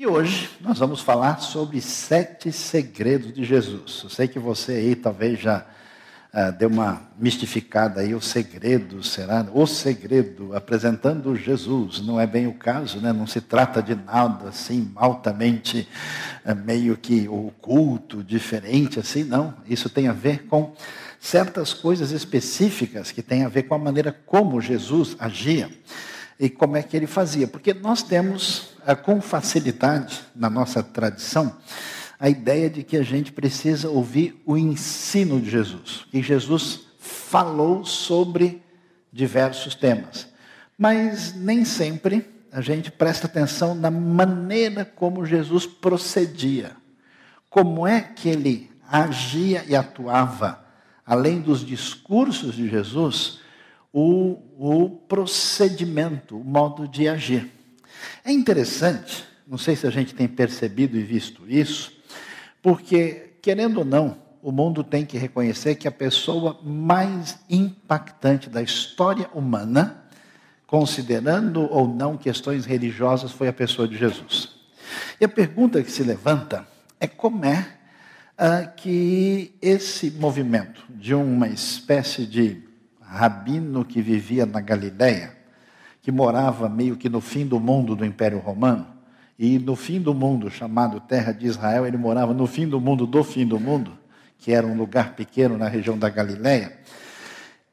E hoje nós vamos falar sobre sete segredos de Jesus. Eu sei que você aí talvez já uh, deu uma mistificada aí, o segredo será o segredo, apresentando Jesus. Não é bem o caso, né? não se trata de nada assim, altamente uh, meio que oculto, diferente assim, não. Isso tem a ver com certas coisas específicas que têm a ver com a maneira como Jesus agia e como é que ele fazia. Porque nós temos, eh, com facilidade, na nossa tradição, a ideia de que a gente precisa ouvir o ensino de Jesus. E Jesus falou sobre diversos temas. Mas nem sempre a gente presta atenção na maneira como Jesus procedia. Como é que ele agia e atuava, além dos discursos de Jesus, o, o procedimento, o modo de agir. É interessante, não sei se a gente tem percebido e visto isso, porque, querendo ou não, o mundo tem que reconhecer que a pessoa mais impactante da história humana, considerando ou não questões religiosas, foi a pessoa de Jesus. E a pergunta que se levanta é como é ah, que esse movimento de uma espécie de rabino que vivia na Galiléia, que morava meio que no fim do mundo do Império Romano, e no fim do mundo, chamado Terra de Israel, ele morava no fim do mundo do fim do mundo, que era um lugar pequeno na região da Galiléia.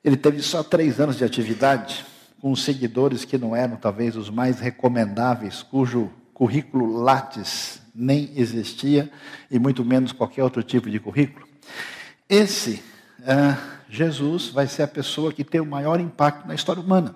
Ele teve só três anos de atividade, com seguidores que não eram talvez os mais recomendáveis, cujo currículo Lattes nem existia, e muito menos qualquer outro tipo de currículo. Esse. Uh, Jesus vai ser a pessoa que tem o maior impacto na história humana.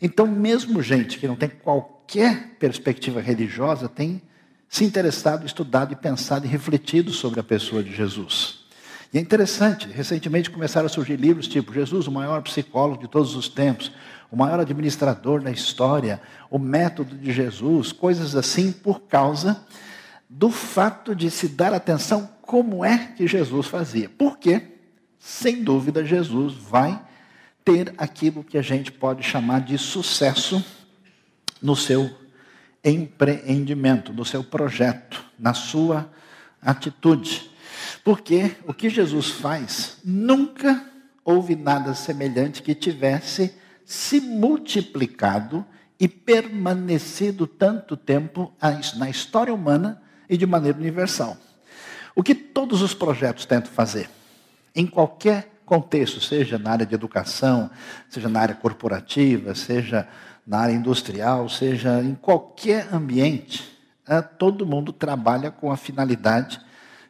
Então, mesmo gente que não tem qualquer perspectiva religiosa tem se interessado, estudado e pensado e refletido sobre a pessoa de Jesus. E é interessante, recentemente começaram a surgir livros tipo Jesus, o maior psicólogo de todos os tempos, o maior administrador da história, o método de Jesus, coisas assim, por causa do fato de se dar atenção como é que Jesus fazia. Por quê? Sem dúvida, Jesus vai ter aquilo que a gente pode chamar de sucesso no seu empreendimento, no seu projeto, na sua atitude. Porque o que Jesus faz, nunca houve nada semelhante que tivesse se multiplicado e permanecido tanto tempo na história humana e de maneira universal. O que todos os projetos tentam fazer? Em qualquer contexto, seja na área de educação, seja na área corporativa, seja na área industrial, seja em qualquer ambiente, eh, todo mundo trabalha com a finalidade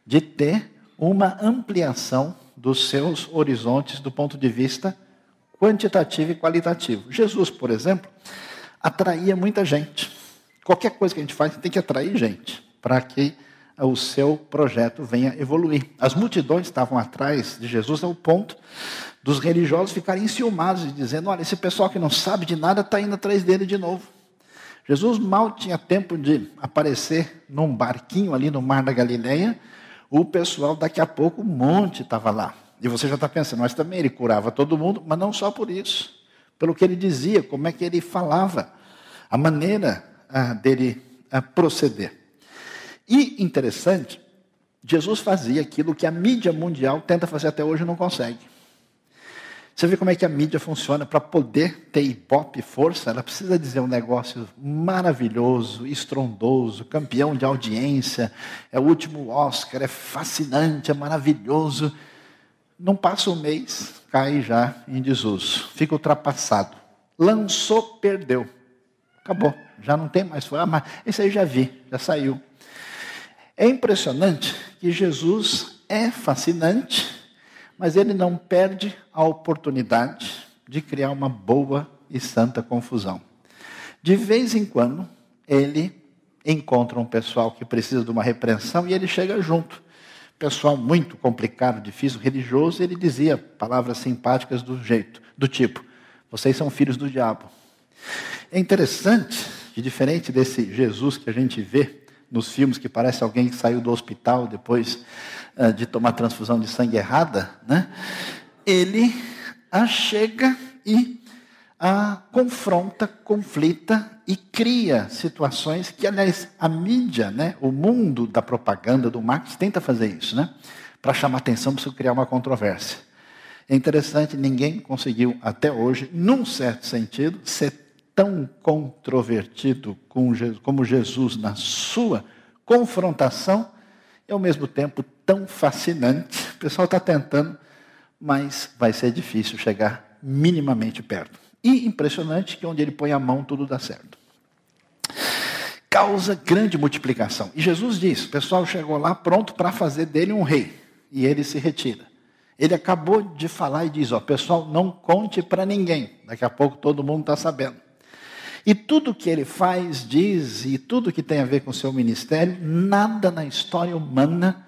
de ter uma ampliação dos seus horizontes do ponto de vista quantitativo e qualitativo. Jesus, por exemplo, atraía muita gente. Qualquer coisa que a gente faz tem que atrair gente para que o seu projeto venha evoluir. As multidões estavam atrás de Jesus ao ponto dos religiosos ficarem enciumados e dizendo: olha, esse pessoal que não sabe de nada está indo atrás dele de novo. Jesus mal tinha tempo de aparecer num barquinho ali no mar da Galileia, o pessoal daqui a pouco, um monte estava lá. E você já está pensando, mas também ele curava todo mundo, mas não só por isso, pelo que ele dizia, como é que ele falava, a maneira ah, dele ah, proceder. E interessante, Jesus fazia aquilo que a mídia mundial tenta fazer até hoje e não consegue. Você vê como é que a mídia funciona para poder ter ibope força? Ela precisa dizer um negócio maravilhoso, estrondoso, campeão de audiência, é o último Oscar, é fascinante, é maravilhoso. Não passa um mês, cai já em desuso, fica ultrapassado. Lançou, perdeu. Acabou, já não tem mais. Ah, mas esse aí já vi, já saiu. É impressionante que Jesus é fascinante, mas ele não perde a oportunidade de criar uma boa e santa confusão. De vez em quando, ele encontra um pessoal que precisa de uma repreensão e ele chega junto. Pessoal muito complicado, difícil, religioso, ele dizia palavras simpáticas do jeito, do tipo: vocês são filhos do diabo. É interessante, que diferente desse Jesus que a gente vê nos filmes que parece alguém que saiu do hospital depois uh, de tomar transfusão de sangue errada, né? ele a chega e a, confronta, conflita e cria situações que, aliás, a mídia, né, o mundo da propaganda, do marketing, tenta fazer isso, né? Para chamar atenção, para criar uma controvérsia. É interessante, ninguém conseguiu até hoje, num certo sentido, ser tão controvertido como Jesus na sua confrontação e ao mesmo tempo tão fascinante. O pessoal está tentando, mas vai ser difícil chegar minimamente perto. E impressionante que onde ele põe a mão tudo dá certo. Causa grande multiplicação. E Jesus diz: o pessoal chegou lá pronto para fazer dele um rei. E ele se retira. Ele acabou de falar e diz: ó, pessoal, não conte para ninguém. Daqui a pouco todo mundo está sabendo. E tudo que ele faz, diz, e tudo que tem a ver com o seu ministério, nada na história humana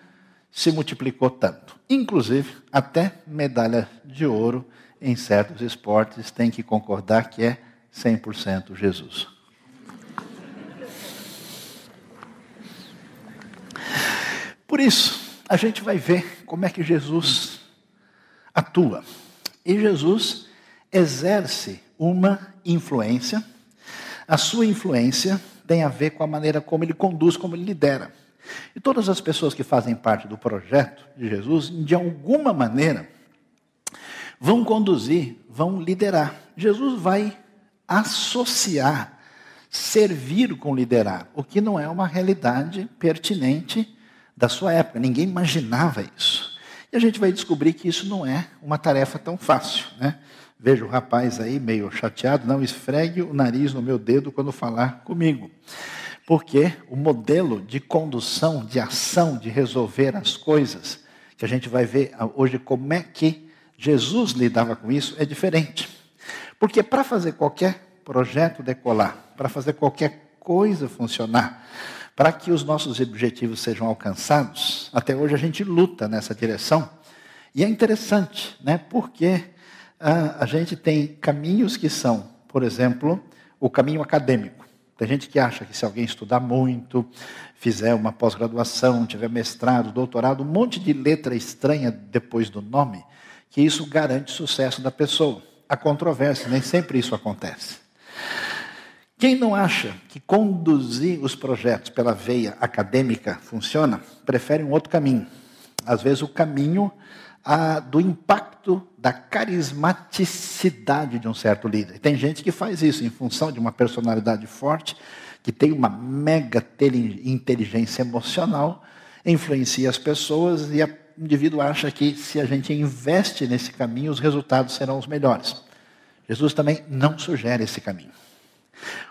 se multiplicou tanto. Inclusive, até medalha de ouro em certos esportes tem que concordar que é 100% Jesus. Por isso, a gente vai ver como é que Jesus atua. E Jesus exerce uma influência. A sua influência tem a ver com a maneira como ele conduz, como ele lidera. E todas as pessoas que fazem parte do projeto de Jesus, de alguma maneira, vão conduzir, vão liderar. Jesus vai associar, servir com liderar, o que não é uma realidade pertinente da sua época. Ninguém imaginava isso. E a gente vai descobrir que isso não é uma tarefa tão fácil. Né? Veja o rapaz aí meio chateado, não esfregue o nariz no meu dedo quando falar comigo. Porque o modelo de condução, de ação, de resolver as coisas, que a gente vai ver hoje como é que Jesus lidava com isso, é diferente. Porque para fazer qualquer projeto decolar, para fazer qualquer coisa funcionar, para que os nossos objetivos sejam alcançados, até hoje a gente luta nessa direção. E é interessante, né? Porque a, a gente tem caminhos que são, por exemplo, o caminho acadêmico. Tem gente que acha que se alguém estudar muito, fizer uma pós-graduação, tiver mestrado, doutorado, um monte de letra estranha depois do nome, que isso garante sucesso da pessoa. A controvérsia, nem sempre isso acontece. Quem não acha que conduzir os projetos pela veia acadêmica funciona, prefere um outro caminho. Às vezes, o caminho a, do impacto da carismaticidade de um certo líder. Tem gente que faz isso em função de uma personalidade forte, que tem uma mega inteligência emocional, influencia as pessoas e o indivíduo acha que se a gente investe nesse caminho, os resultados serão os melhores. Jesus também não sugere esse caminho.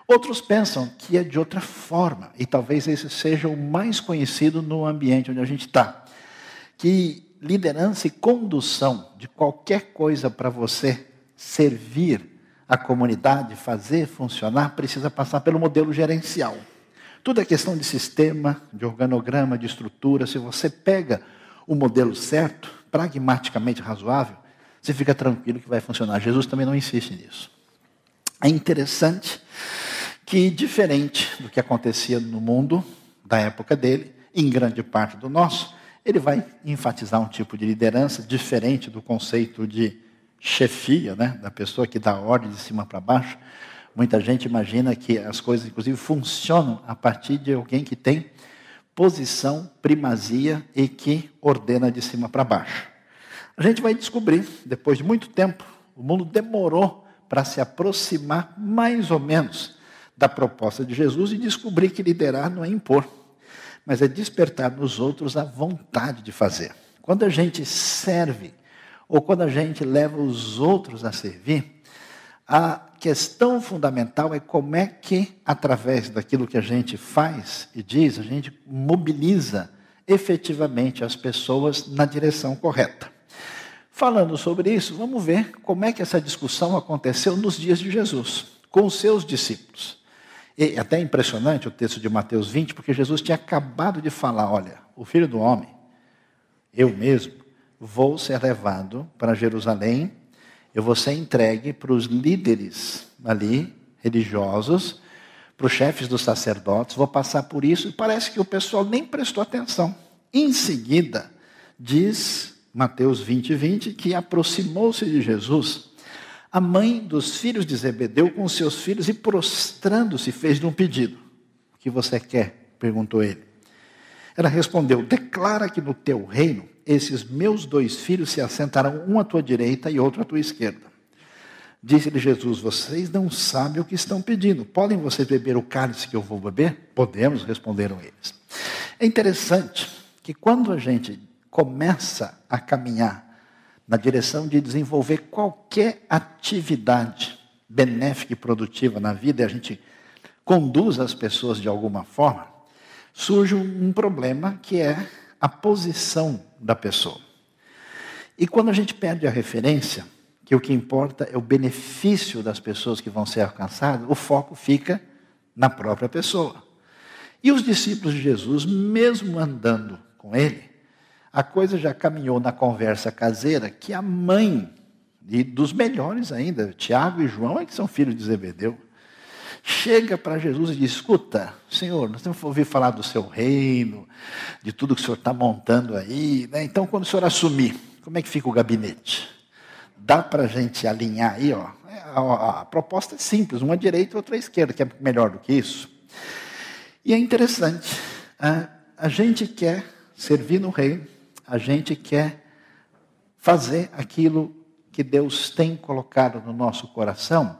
Outros pensam que é de outra forma, e talvez esse seja o mais conhecido no ambiente onde a gente está. Que liderança e condução de qualquer coisa para você servir a comunidade, fazer funcionar, precisa passar pelo modelo gerencial. Tudo é questão de sistema, de organograma, de estrutura. Se você pega o modelo certo, pragmaticamente razoável, você fica tranquilo que vai funcionar. Jesus também não insiste nisso. É interessante que, diferente do que acontecia no mundo da época dele, em grande parte do nosso, ele vai enfatizar um tipo de liderança diferente do conceito de chefia, né, da pessoa que dá ordem de cima para baixo. Muita gente imagina que as coisas, inclusive, funcionam a partir de alguém que tem posição, primazia e que ordena de cima para baixo. A gente vai descobrir, depois de muito tempo, o mundo demorou para se aproximar mais ou menos da proposta de Jesus e descobrir que liderar não é impor, mas é despertar nos outros a vontade de fazer. Quando a gente serve, ou quando a gente leva os outros a servir, a questão fundamental é como é que, através daquilo que a gente faz e diz, a gente mobiliza efetivamente as pessoas na direção correta. Falando sobre isso, vamos ver como é que essa discussão aconteceu nos dias de Jesus, com os seus discípulos. É até impressionante o texto de Mateus 20, porque Jesus tinha acabado de falar: olha, o filho do homem, eu mesmo, vou ser levado para Jerusalém, eu vou ser entregue para os líderes ali, religiosos, para os chefes dos sacerdotes, vou passar por isso, e parece que o pessoal nem prestou atenção. Em seguida, diz Mateus 20, 20, que aproximou-se de Jesus a mãe dos filhos de Zebedeu com seus filhos e prostrando-se fez-lhe um pedido. O que você quer? perguntou ele. Ela respondeu: Declara que no teu reino esses meus dois filhos se assentarão um à tua direita e outro à tua esquerda. Disse-lhe Jesus: Vocês não sabem o que estão pedindo. Podem vocês beber o cálice que eu vou beber? Podemos, responderam eles. É interessante que quando a gente começa a caminhar na direção de desenvolver qualquer atividade benéfica e produtiva na vida, e a gente conduz as pessoas de alguma forma, surge um problema que é a posição da pessoa. E quando a gente perde a referência, que o que importa é o benefício das pessoas que vão ser alcançadas, o foco fica na própria pessoa. E os discípulos de Jesus, mesmo andando com ele, a coisa já caminhou na conversa caseira que a mãe, e dos melhores ainda, Tiago e João, é que são filhos de Zebedeu, chega para Jesus e diz: Escuta, Senhor, nós temos que ouvir falar do seu reino, de tudo que o senhor está montando aí. Né? Então, quando o senhor assumir, como é que fica o gabinete? Dá para a gente alinhar aí, ó. A, a, proposta é simples, uma direita e outra esquerda, que é melhor do que isso. E é interessante, a gente quer servir no reino, a gente quer fazer aquilo que Deus tem colocado no nosso coração.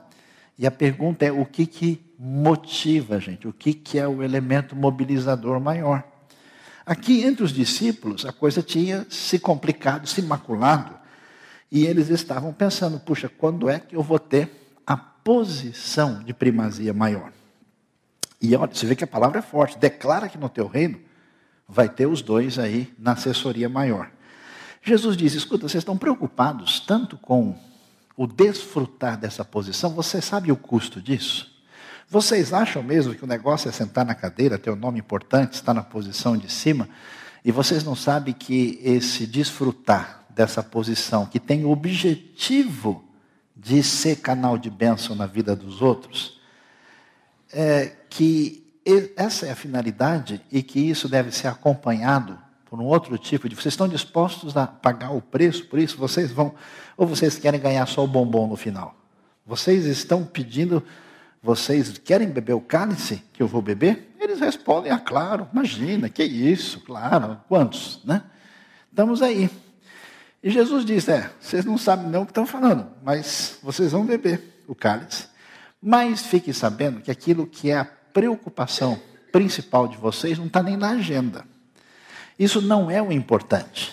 E a pergunta é: o que, que motiva a gente? O que, que é o elemento mobilizador maior? Aqui entre os discípulos, a coisa tinha se complicado, se maculado, e eles estavam pensando: puxa, quando é que eu vou ter a posição de primazia maior? E olha, você vê que a palavra é forte: declara que no teu reino vai ter os dois aí na assessoria maior. Jesus diz: escuta, vocês estão preocupados tanto com o desfrutar dessa posição, você sabe o custo disso? Vocês acham mesmo que o negócio é sentar na cadeira, ter um nome importante, estar na posição de cima, e vocês não sabem que esse desfrutar dessa posição, que tem o objetivo de ser canal de bênção na vida dos outros, é que essa é a finalidade e que isso deve ser acompanhado por um outro tipo de. Vocês estão dispostos a pagar o preço por isso? Vocês vão. Ou vocês querem ganhar só o bombom no final? Vocês estão pedindo. Vocês querem beber o cálice que eu vou beber? Eles respondem: Ah, claro, imagina, que isso, claro, quantos, né? Estamos aí. E Jesus diz: É, vocês não sabem não o que estão falando, mas vocês vão beber o cálice. Mas fiquem sabendo que aquilo que é a preocupação principal de vocês não está nem na agenda. Isso não é o importante.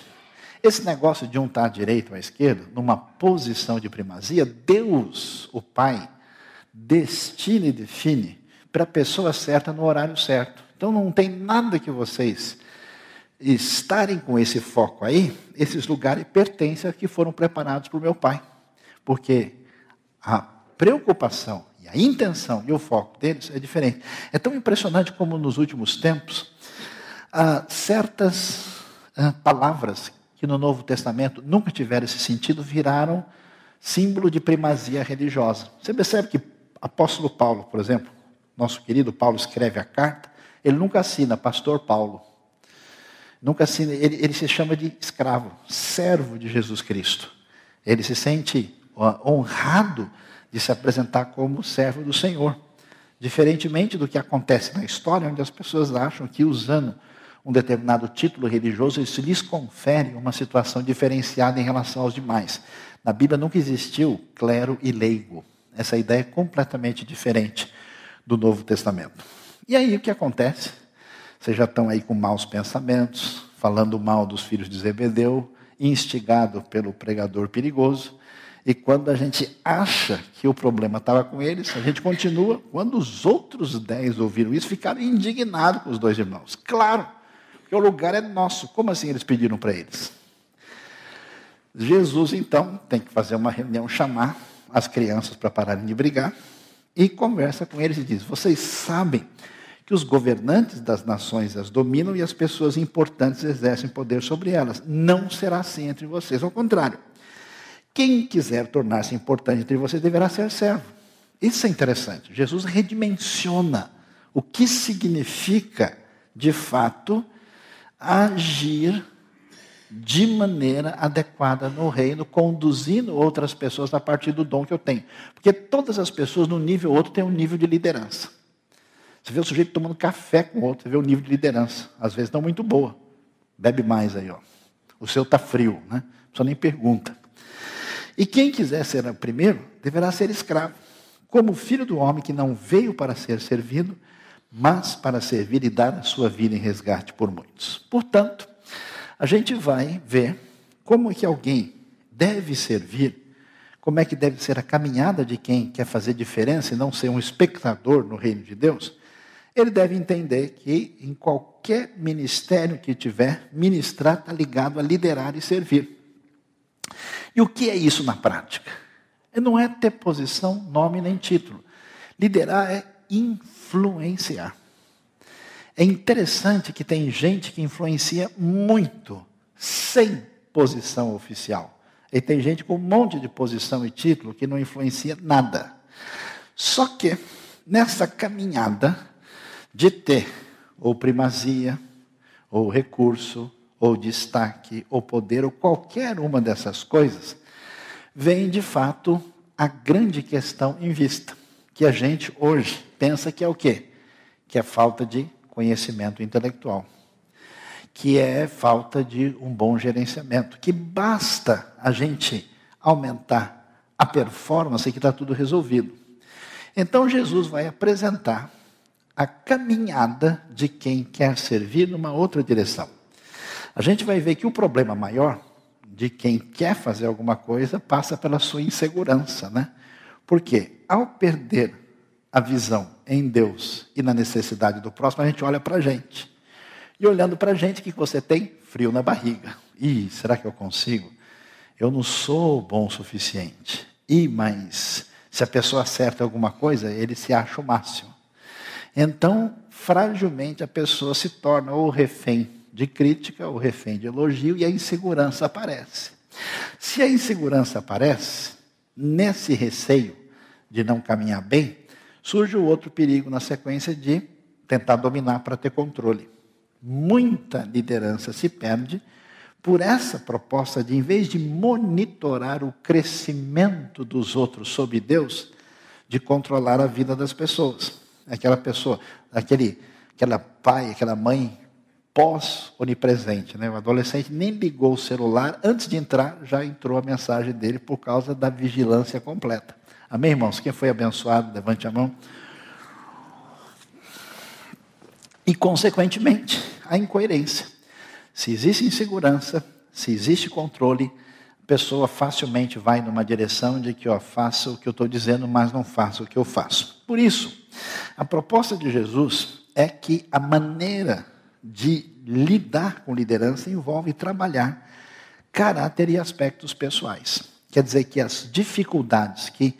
Esse negócio de um estar à direita ou à esquerda, numa posição de primazia, Deus, o Pai, destina e define para a pessoa certa no horário certo. Então não tem nada que vocês estarem com esse foco aí, esses lugares pertencem a que foram preparados por meu Pai. Porque a preocupação e a intenção e o foco deles é diferente. É tão impressionante como nos últimos tempos, ah, certas ah, palavras que no Novo Testamento nunca tiveram esse sentido viraram símbolo de primazia religiosa. Você percebe que apóstolo Paulo, por exemplo, nosso querido Paulo escreve a carta, ele nunca assina pastor Paulo. Nunca assina, ele, ele se chama de escravo, servo de Jesus Cristo. Ele se sente honrado de se apresentar como servo do Senhor. Diferentemente do que acontece na história, onde as pessoas acham que usando um determinado título religioso, isso lhes confere uma situação diferenciada em relação aos demais. Na Bíblia nunca existiu clero e leigo. Essa ideia é completamente diferente do Novo Testamento. E aí o que acontece? Vocês já estão aí com maus pensamentos, falando mal dos filhos de Zebedeu, instigado pelo pregador perigoso, e quando a gente acha que o problema estava com eles, a gente continua. Quando os outros dez ouviram isso, ficaram indignados com os dois irmãos. Claro, porque o lugar é nosso. Como assim eles pediram para eles? Jesus, então, tem que fazer uma reunião, chamar as crianças para pararem de brigar, e conversa com eles e diz: Vocês sabem que os governantes das nações as dominam e as pessoas importantes exercem poder sobre elas. Não será assim entre vocês, ao contrário. Quem quiser tornar-se importante entre vocês deverá ser servo. Isso é interessante. Jesus redimensiona o que significa, de fato, agir de maneira adequada no reino, conduzindo outras pessoas a partir do dom que eu tenho. Porque todas as pessoas, num nível ou outro, têm um nível de liderança. Você vê o sujeito tomando café com o outro, você vê o nível de liderança. Às vezes não muito boa. Bebe mais aí, ó. O seu está frio, né? Pessoa nem pergunta. E quem quiser ser o primeiro, deverá ser escravo. Como filho do homem que não veio para ser servido, mas para servir e dar a sua vida em resgate por muitos. Portanto, a gente vai ver como é que alguém deve servir, como é que deve ser a caminhada de quem quer fazer diferença e não ser um espectador no reino de Deus. Ele deve entender que em qualquer ministério que tiver, ministrar está ligado a liderar e servir. E o que é isso na prática? Não é ter posição, nome nem título. Liderar é influenciar. É interessante que tem gente que influencia muito sem posição oficial. E tem gente com um monte de posição e título que não influencia nada. Só que nessa caminhada de ter ou primazia, ou recurso, ou destaque, ou poder, ou qualquer uma dessas coisas, vem de fato a grande questão em vista, que a gente hoje pensa que é o quê? Que é falta de conhecimento intelectual, que é falta de um bom gerenciamento, que basta a gente aumentar a performance que está tudo resolvido. Então Jesus vai apresentar a caminhada de quem quer servir numa outra direção. A gente vai ver que o problema maior de quem quer fazer alguma coisa passa pela sua insegurança, né? Porque ao perder a visão em Deus e na necessidade do próximo, a gente olha para a gente. E olhando para a gente, o que você tem? Frio na barriga. Ih, será que eu consigo? Eu não sou bom o suficiente. Ih, mas se a pessoa acerta alguma coisa, ele se acha o máximo. Então, fragilmente, a pessoa se torna ou refém de crítica, ou refém de elogio, e a insegurança aparece. Se a insegurança aparece, nesse receio de não caminhar bem, surge o outro perigo na sequência de tentar dominar para ter controle. Muita liderança se perde por essa proposta de, em vez de monitorar o crescimento dos outros sob Deus, de controlar a vida das pessoas. Aquela pessoa, aquele, aquela pai, aquela mãe pós-onipresente. Né? O adolescente nem ligou o celular, antes de entrar, já entrou a mensagem dele por causa da vigilância completa. Amém, irmãos? Quem foi abençoado, levante a mão. E, consequentemente, a incoerência. Se existe insegurança, se existe controle, a pessoa facilmente vai numa direção de que, ó, faça o que eu estou dizendo, mas não faça o que eu faço. Por isso, a proposta de Jesus é que a maneira de lidar com liderança envolve trabalhar caráter e aspectos pessoais. Quer dizer que as dificuldades que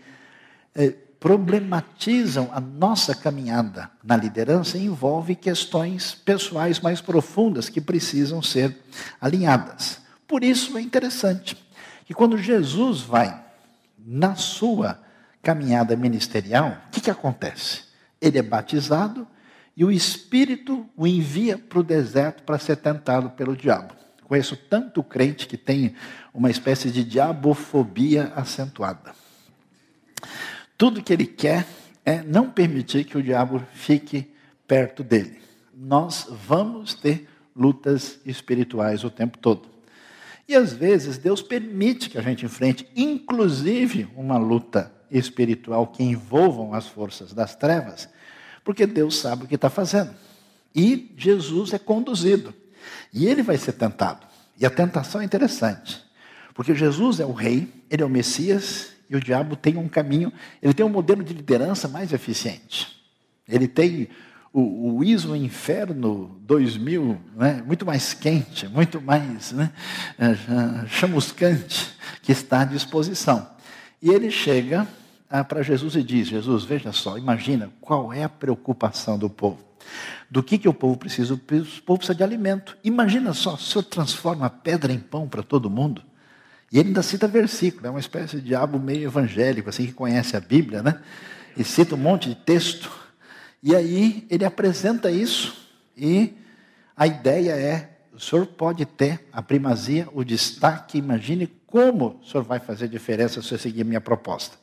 eh, problematizam a nossa caminhada na liderança envolve questões pessoais mais profundas que precisam ser alinhadas. Por isso é interessante que quando Jesus vai na sua caminhada ministerial, o que, que acontece? Ele é batizado e o Espírito o envia para o deserto para ser tentado pelo diabo. Conheço tanto crente que tem uma espécie de diabofobia acentuada. Tudo que ele quer é não permitir que o diabo fique perto dele. Nós vamos ter lutas espirituais o tempo todo. E às vezes Deus permite que a gente enfrente, inclusive, uma luta espiritual que envolvam as forças das trevas, porque Deus sabe o que está fazendo. E Jesus é conduzido. E ele vai ser tentado. E a tentação é interessante, porque Jesus é o rei, ele é o Messias, e o diabo tem um caminho, ele tem um modelo de liderança mais eficiente. Ele tem o, o ISO Inferno 2000, né, muito mais quente, muito mais né, eh, chamuscante, que está à disposição. E ele chega ah, para Jesus e diz: Jesus, veja só, imagina qual é a preocupação do povo. Do que, que o povo precisa? O povo precisa de alimento. Imagina só, o Senhor transforma a pedra em pão para todo mundo. E ele ainda cita versículo, é uma espécie de diabo meio evangélico, assim, que conhece a Bíblia, né? E cita um monte de texto. E aí ele apresenta isso, e a ideia é o senhor pode ter a primazia, o destaque, imagine como o senhor vai fazer diferença se você seguir minha proposta.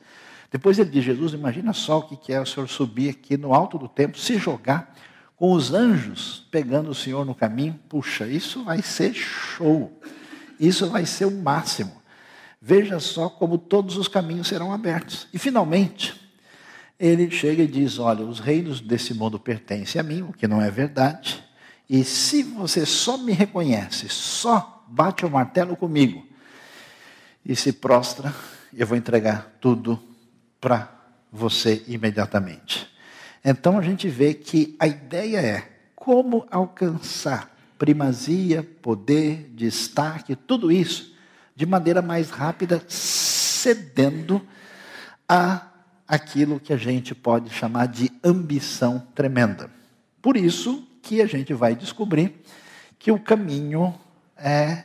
Depois ele diz, Jesus, imagina só o que é o senhor subir aqui no alto do templo, se jogar com os anjos pegando o senhor no caminho. Puxa, isso vai ser show. Isso vai ser o máximo. Veja só como todos os caminhos serão abertos. E finalmente, ele chega e diz: Olha, os reinos desse mundo pertencem a mim, o que não é verdade. E se você só me reconhece, só bate o martelo comigo e se prostra, eu vou entregar tudo para você imediatamente. Então a gente vê que a ideia é como alcançar primazia, poder, destaque, tudo isso de maneira mais rápida, cedendo a aquilo que a gente pode chamar de ambição tremenda. Por isso, que a gente vai descobrir que o caminho é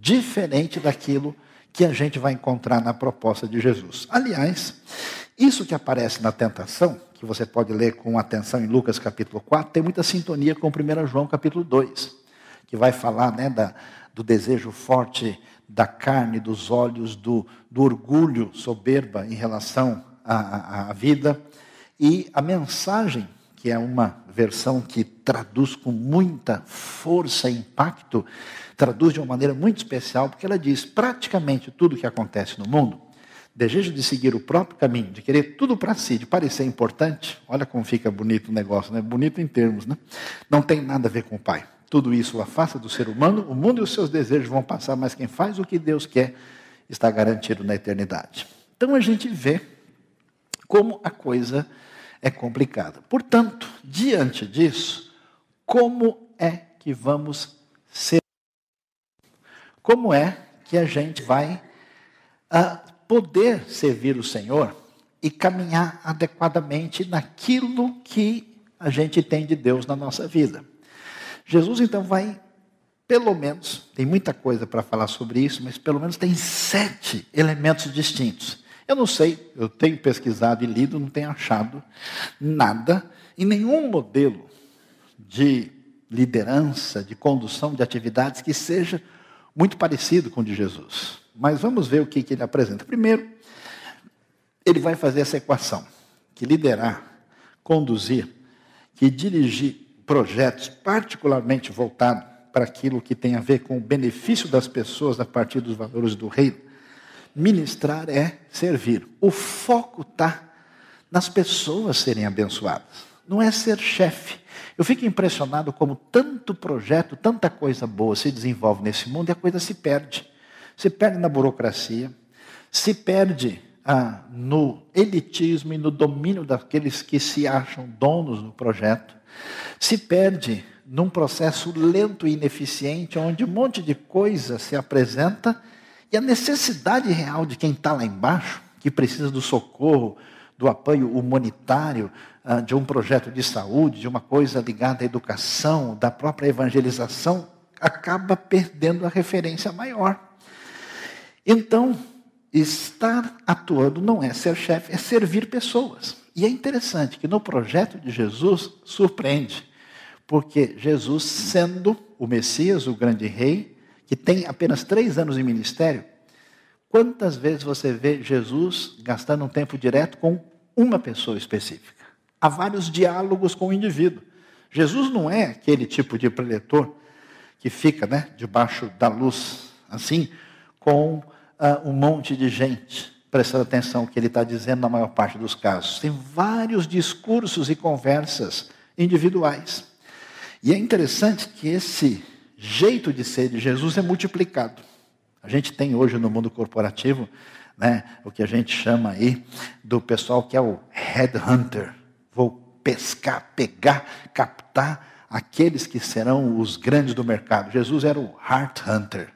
diferente daquilo que a gente vai encontrar na proposta de Jesus. Aliás, isso que aparece na tentação, que você pode ler com atenção em Lucas capítulo 4, tem muita sintonia com 1 João capítulo 2, que vai falar né, da, do desejo forte da carne, dos olhos, do, do orgulho soberba em relação à, à vida. E a mensagem que é uma versão que traduz com muita força e impacto, traduz de uma maneira muito especial, porque ela diz: praticamente tudo que acontece no mundo, desejo de seguir o próprio caminho, de querer tudo para si, de parecer importante, olha como fica bonito o negócio, né? bonito em termos, né? não tem nada a ver com o Pai. Tudo isso afasta do ser humano, o mundo e os seus desejos vão passar, mas quem faz o que Deus quer está garantido na eternidade. Então a gente vê como a coisa é complicada. Portanto, diante disso, como é que vamos ser? Como é que a gente vai uh, poder servir o Senhor e caminhar adequadamente naquilo que a gente tem de Deus na nossa vida? Jesus então vai, pelo menos, tem muita coisa para falar sobre isso, mas pelo menos tem sete elementos distintos eu não sei, eu tenho pesquisado e lido, não tenho achado nada em nenhum modelo de liderança, de condução de atividades que seja muito parecido com o de Jesus. Mas vamos ver o que, que ele apresenta. Primeiro, ele vai fazer essa equação: que liderar, conduzir, que dirigir projetos particularmente voltados para aquilo que tem a ver com o benefício das pessoas a partir dos valores do reino, Ministrar é servir. O foco está nas pessoas serem abençoadas, não é ser chefe. Eu fico impressionado como tanto projeto, tanta coisa boa se desenvolve nesse mundo e a coisa se perde. Se perde na burocracia, se perde ah, no elitismo e no domínio daqueles que se acham donos do projeto, se perde num processo lento e ineficiente, onde um monte de coisa se apresenta e a necessidade real de quem está lá embaixo, que precisa do socorro, do apoio humanitário, ah, de um projeto de saúde, de uma coisa ligada à educação, da própria evangelização, acaba perdendo a referência maior. Então, estar atuando não é ser chefe, é servir pessoas. E é interessante que no projeto de Jesus surpreende, porque Jesus, sendo o Messias, o grande rei, que tem apenas três anos de ministério, quantas vezes você vê Jesus gastando um tempo direto com uma pessoa específica? Há vários diálogos com o indivíduo. Jesus não é aquele tipo de preletor que fica né, debaixo da luz, assim, com uh, um monte de gente prestando atenção no que ele está dizendo na maior parte dos casos. Tem vários discursos e conversas individuais. E é interessante que esse jeito de ser de Jesus é multiplicado. A gente tem hoje no mundo corporativo né, o que a gente chama aí do pessoal que é o headhunter. Vou pescar, pegar, captar aqueles que serão os grandes do mercado. Jesus era o heart hunter.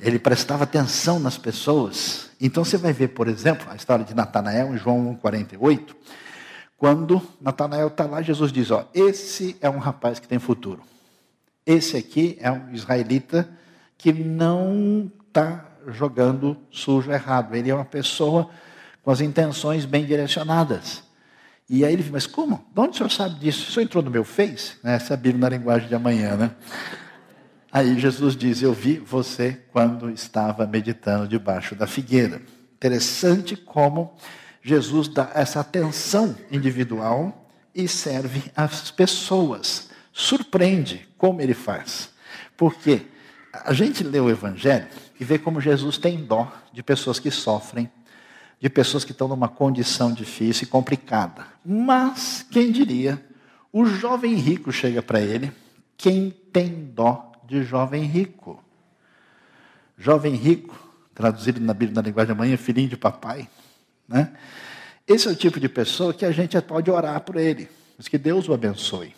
Ele prestava atenção nas pessoas. Então você vai ver, por exemplo, a história de Natanael em João 1,48. Quando Natanael está lá, Jesus diz: Ó, esse é um rapaz que tem futuro. Esse aqui é um israelita que não está jogando sujo errado. Ele é uma pessoa com as intenções bem direcionadas. E aí ele diz, mas como? De onde o senhor sabe disso? O senhor entrou no meu Face? Né? Essa é a Bíblia na linguagem de amanhã, né? Aí Jesus diz: Eu vi você quando estava meditando debaixo da figueira. Interessante como Jesus dá essa atenção individual e serve às pessoas. Surpreende como ele faz. Porque a gente lê o Evangelho e vê como Jesus tem dó de pessoas que sofrem, de pessoas que estão numa condição difícil e complicada. Mas, quem diria, o jovem rico chega para ele, quem tem dó de jovem rico? Jovem rico, traduzido na Bíblia na linguagem da manhã, filhinho de papai. Né? Esse é o tipo de pessoa que a gente pode orar por ele, mas que Deus o abençoe.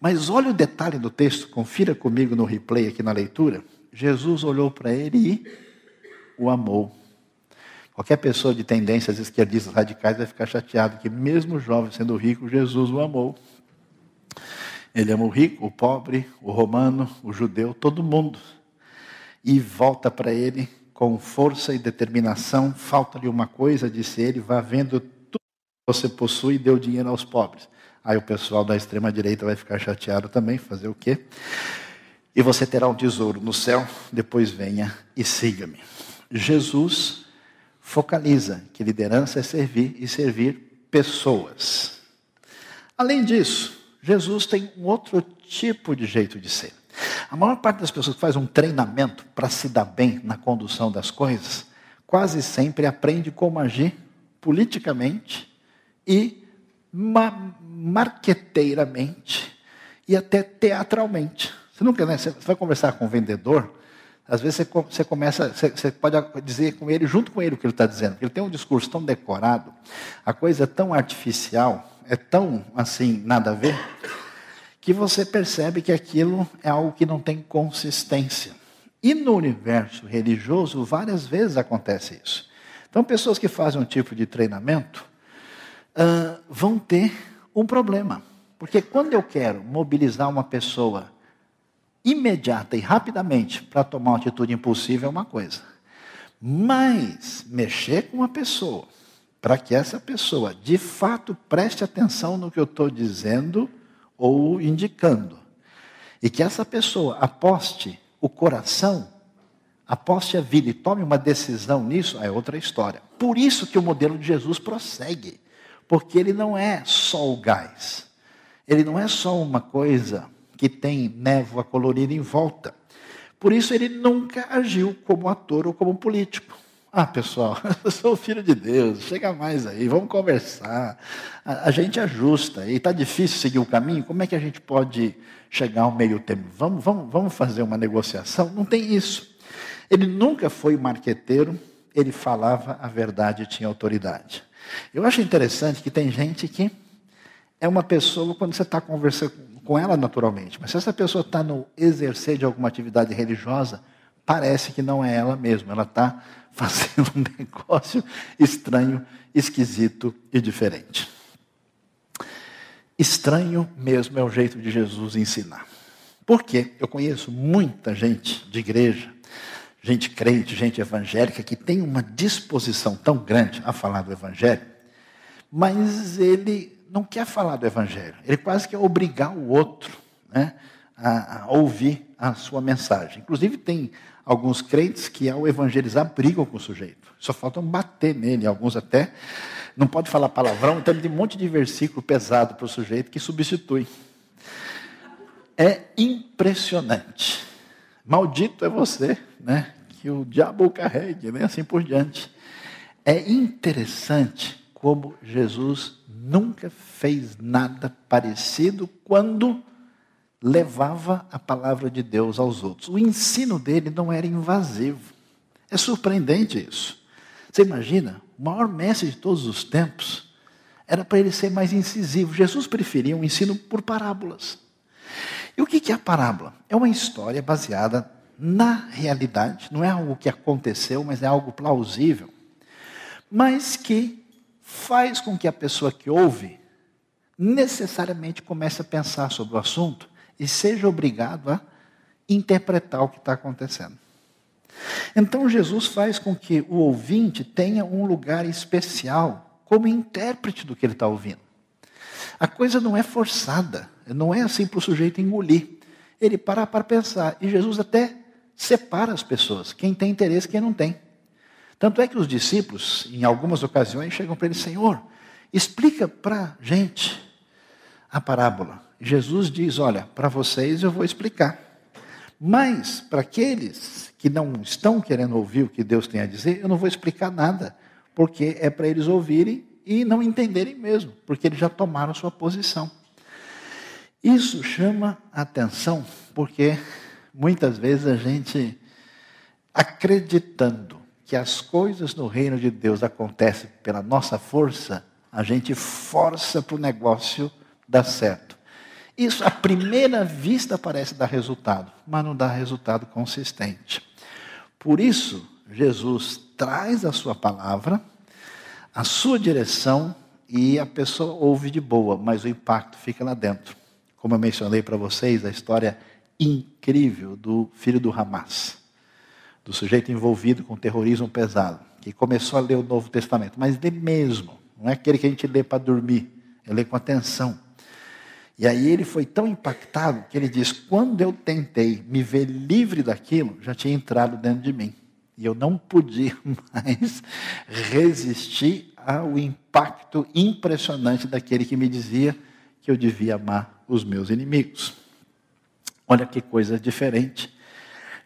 Mas olha o detalhe do texto, confira comigo no replay aqui na leitura. Jesus olhou para ele e o amou. Qualquer pessoa de tendências esquerdistas radicais vai ficar chateado que, mesmo jovem sendo rico, Jesus o amou. Ele ama o rico, o pobre, o romano, o judeu, todo mundo. E volta para ele com força e determinação. Falta-lhe uma coisa, disse ele, vá vendo tudo que você possui e dê o dinheiro aos pobres. Aí o pessoal da extrema direita vai ficar chateado também, fazer o quê? E você terá um tesouro no céu, depois venha e siga-me. Jesus focaliza que liderança é servir e servir pessoas. Além disso, Jesus tem um outro tipo de jeito de ser. A maior parte das pessoas que faz um treinamento para se dar bem na condução das coisas, quase sempre aprende como agir politicamente e marqueteiramente e até teatralmente. Você nunca, né? Você vai conversar com um vendedor, às vezes você, você começa, você, você, pode dizer com ele, junto com ele, o que ele está dizendo, porque ele tem um discurso tão decorado, a coisa é tão artificial, é tão assim, nada a ver, que você percebe que aquilo é algo que não tem consistência. E no universo religioso, várias vezes acontece isso. Então, pessoas que fazem um tipo de treinamento, uh, vão ter um problema. Porque quando eu quero mobilizar uma pessoa imediata e rapidamente para tomar uma atitude impulsiva é uma coisa. Mas mexer com uma pessoa para que essa pessoa de fato preste atenção no que eu estou dizendo ou indicando. E que essa pessoa aposte o coração, aposte a vida e tome uma decisão nisso, é outra história. Por isso que o modelo de Jesus prossegue. Porque ele não é só o gás. Ele não é só uma coisa que tem névoa colorida em volta. Por isso ele nunca agiu como ator ou como político. Ah, pessoal, eu sou filho de Deus, chega mais aí, vamos conversar. A, a gente ajusta e está difícil seguir o caminho, como é que a gente pode chegar ao meio termo? Vamos, vamos, vamos fazer uma negociação? Não tem isso. Ele nunca foi marqueteiro, ele falava a verdade e tinha autoridade. Eu acho interessante que tem gente que é uma pessoa, quando você está conversando com ela naturalmente, mas se essa pessoa está no exercer de alguma atividade religiosa, parece que não é ela mesma, ela está fazendo um negócio estranho, esquisito e diferente. Estranho mesmo é o jeito de Jesus ensinar. Porque eu conheço muita gente de igreja gente crente, gente evangélica, que tem uma disposição tão grande a falar do Evangelho, mas ele não quer falar do Evangelho. Ele quase quer obrigar o outro né, a, a ouvir a sua mensagem. Inclusive, tem alguns crentes que, ao evangelizar, brigam com o sujeito. Só faltam bater nele, alguns até. Não pode falar palavrão, então tem um monte de versículo pesado para o sujeito que substitui. É impressionante. Maldito é você, né? Que o diabo carregue, né? assim por diante. É interessante como Jesus nunca fez nada parecido quando levava a palavra de Deus aos outros. O ensino dele não era invasivo. É surpreendente isso. Você imagina, o maior mestre de todos os tempos era para ele ser mais incisivo. Jesus preferia um ensino por parábolas. E o que é a parábola? É uma história baseada na realidade, não é algo que aconteceu, mas é algo plausível, mas que faz com que a pessoa que ouve necessariamente comece a pensar sobre o assunto e seja obrigado a interpretar o que está acontecendo. Então Jesus faz com que o ouvinte tenha um lugar especial como intérprete do que ele está ouvindo. A coisa não é forçada, não é assim para o sujeito engolir. ele para para pensar. E Jesus até separa as pessoas, quem tem interesse e quem não tem. Tanto é que os discípulos, em algumas ocasiões, chegam para ele, Senhor, explica para gente a parábola. Jesus diz: Olha, para vocês eu vou explicar. Mas para aqueles que não estão querendo ouvir o que Deus tem a dizer, eu não vou explicar nada, porque é para eles ouvirem e não entenderem mesmo, porque eles já tomaram sua posição. Isso chama atenção, porque muitas vezes a gente, acreditando que as coisas no reino de Deus acontecem pela nossa força, a gente força para o negócio dar certo. Isso, à primeira vista, parece dar resultado, mas não dá resultado consistente. Por isso, Jesus traz a sua palavra, a sua direção, e a pessoa ouve de boa, mas o impacto fica lá dentro. Como eu mencionei para vocês, a história incrível do filho do Hamas, do sujeito envolvido com terrorismo pesado, que começou a ler o Novo Testamento, mas lê mesmo, não é aquele que a gente lê para dormir, é ler com atenção. E aí ele foi tão impactado que ele diz: quando eu tentei me ver livre daquilo, já tinha entrado dentro de mim. E eu não podia mais resistir ao impacto impressionante daquele que me dizia que eu devia amar os meus inimigos. Olha que coisa diferente.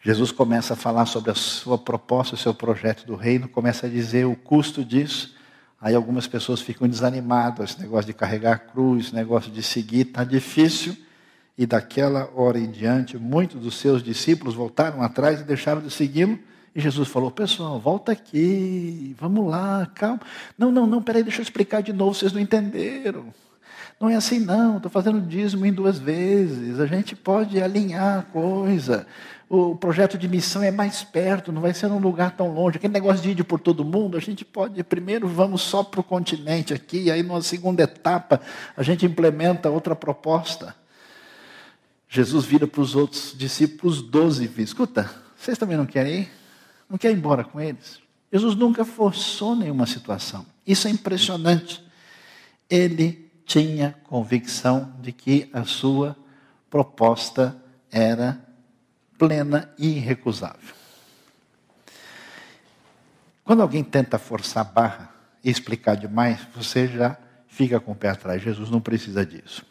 Jesus começa a falar sobre a sua proposta, o seu projeto do reino, começa a dizer o custo disso. Aí algumas pessoas ficam desanimadas, esse negócio de carregar a cruz, esse negócio de seguir, está difícil. E daquela hora em diante, muitos dos seus discípulos voltaram atrás e deixaram de segui-lo. E Jesus falou: Pessoal, volta aqui, vamos lá, calma. Não, não, não, peraí, deixa eu explicar de novo, vocês não entenderam. Não é assim, não, estou fazendo dízimo em duas vezes. A gente pode alinhar a coisa o projeto de missão é mais perto, não vai ser num lugar tão longe. Aquele negócio de ir por todo mundo, a gente pode, primeiro vamos só para o continente aqui, aí numa segunda etapa a gente implementa outra proposta. Jesus vira para os outros discípulos, doze, e escuta, vocês também não querem ir? Não querem ir embora com eles? Jesus nunca forçou nenhuma situação. Isso é impressionante. Ele tinha convicção de que a sua proposta era plena e irrecusável. Quando alguém tenta forçar a barra e explicar demais, você já fica com o pé atrás. Jesus não precisa disso.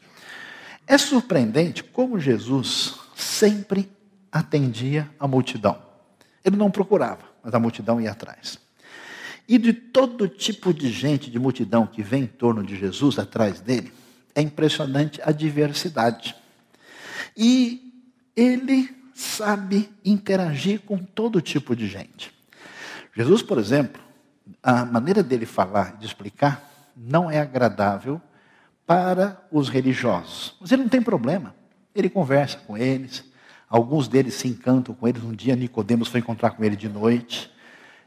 É surpreendente como Jesus sempre atendia a multidão. Ele não procurava, mas a multidão ia atrás. E de todo tipo de gente, de multidão que vem em torno de Jesus, atrás dele, é impressionante a diversidade. E ele sabe interagir com todo tipo de gente. Jesus, por exemplo, a maneira dele falar, de explicar, não é agradável para os religiosos. Mas ele não tem problema. Ele conversa com eles. Alguns deles se encantam com eles. Um dia Nicodemos foi encontrar com ele de noite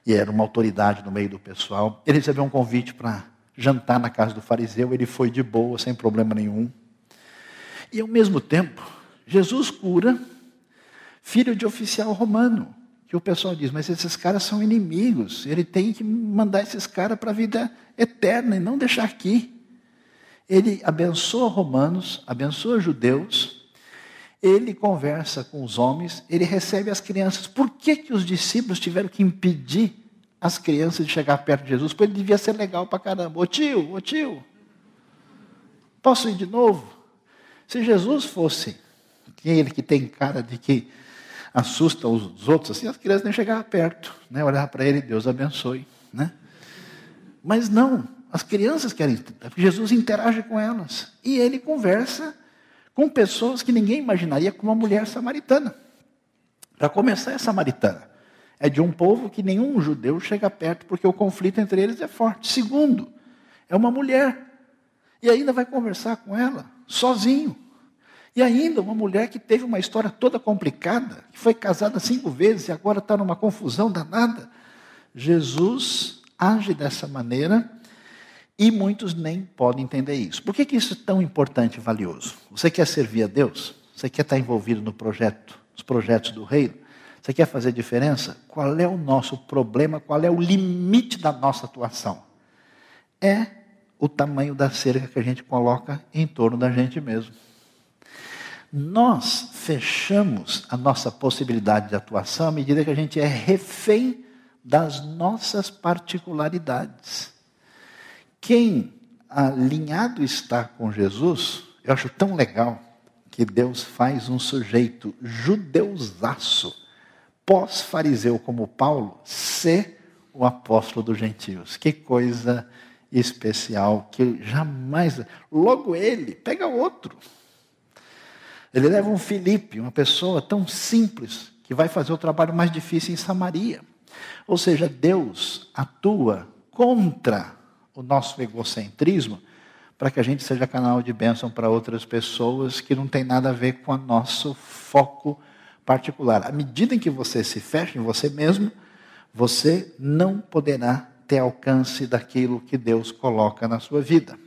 e era uma autoridade no meio do pessoal. Ele recebeu um convite para jantar na casa do fariseu. Ele foi de boa, sem problema nenhum. E ao mesmo tempo, Jesus cura filho de oficial romano. Que o pessoal diz, mas esses caras são inimigos, ele tem que mandar esses caras para a vida eterna e não deixar aqui. Ele abençoa romanos, abençoa judeus, ele conversa com os homens, ele recebe as crianças. Por que, que os discípulos tiveram que impedir as crianças de chegar perto de Jesus? Porque ele devia ser legal para caramba. Ô tio, ô tio, posso ir de novo? Se Jesus fosse aquele que tem cara de que assusta os outros assim, as crianças nem chegavam perto, né? Olhar para ele, Deus abençoe, né? Mas não, as crianças querem, Jesus interage com elas e ele conversa com pessoas que ninguém imaginaria como uma mulher samaritana. Para começar, é samaritana. É de um povo que nenhum judeu chega perto, porque o conflito entre eles é forte. Segundo, é uma mulher. E ainda vai conversar com ela, sozinho. E ainda uma mulher que teve uma história toda complicada, que foi casada cinco vezes e agora está numa confusão danada. Jesus age dessa maneira e muitos nem podem entender isso. Por que, que isso é tão importante e valioso? Você quer servir a Deus? Você quer estar envolvido no projeto, nos projetos do reino? Você quer fazer diferença? Qual é o nosso problema? Qual é o limite da nossa atuação? É o tamanho da cerca que a gente coloca em torno da gente mesmo. Nós fechamos a nossa possibilidade de atuação à medida que a gente é refém das nossas particularidades. Quem alinhado está com Jesus, eu acho tão legal que Deus faz um sujeito judeusaço, pós-fariseu como Paulo, ser o apóstolo dos gentios. Que coisa especial que jamais. Logo ele, pega outro. Ele leva um Felipe, uma pessoa tão simples, que vai fazer o trabalho mais difícil em Samaria. Ou seja, Deus atua contra o nosso egocentrismo para que a gente seja canal de bênção para outras pessoas que não tem nada a ver com o nosso foco particular. À medida em que você se fecha em você mesmo, você não poderá ter alcance daquilo que Deus coloca na sua vida.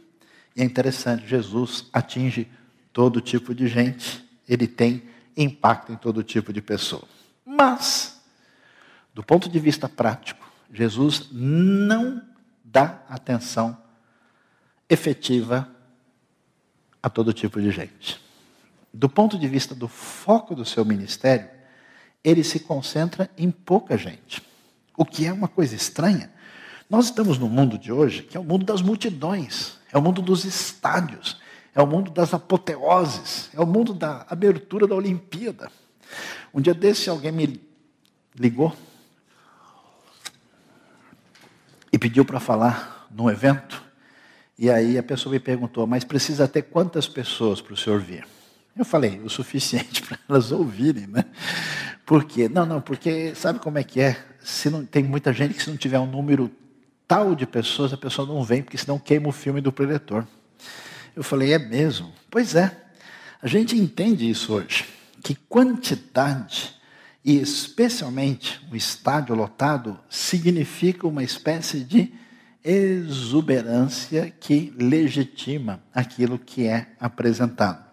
E é interessante, Jesus atinge todo tipo de gente, ele tem impacto em todo tipo de pessoa. Mas, do ponto de vista prático, Jesus não dá atenção efetiva a todo tipo de gente. Do ponto de vista do foco do seu ministério, ele se concentra em pouca gente. O que é uma coisa estranha. Nós estamos no mundo de hoje, que é o mundo das multidões, é o mundo dos estádios, é o mundo das apoteoses, é o mundo da abertura da Olimpíada. Um dia desse alguém me ligou e pediu para falar num evento, e aí a pessoa me perguntou, mas precisa ter quantas pessoas para o senhor vir? Eu falei, o suficiente para elas ouvirem, né? Por quê? Não, não, porque sabe como é que é? Se não, tem muita gente que se não tiver um número tal de pessoas, a pessoa não vem, porque senão queima o filme do preletor. Eu falei, é mesmo? Pois é. A gente entende isso hoje, que quantidade, e especialmente um estádio lotado, significa uma espécie de exuberância que legitima aquilo que é apresentado.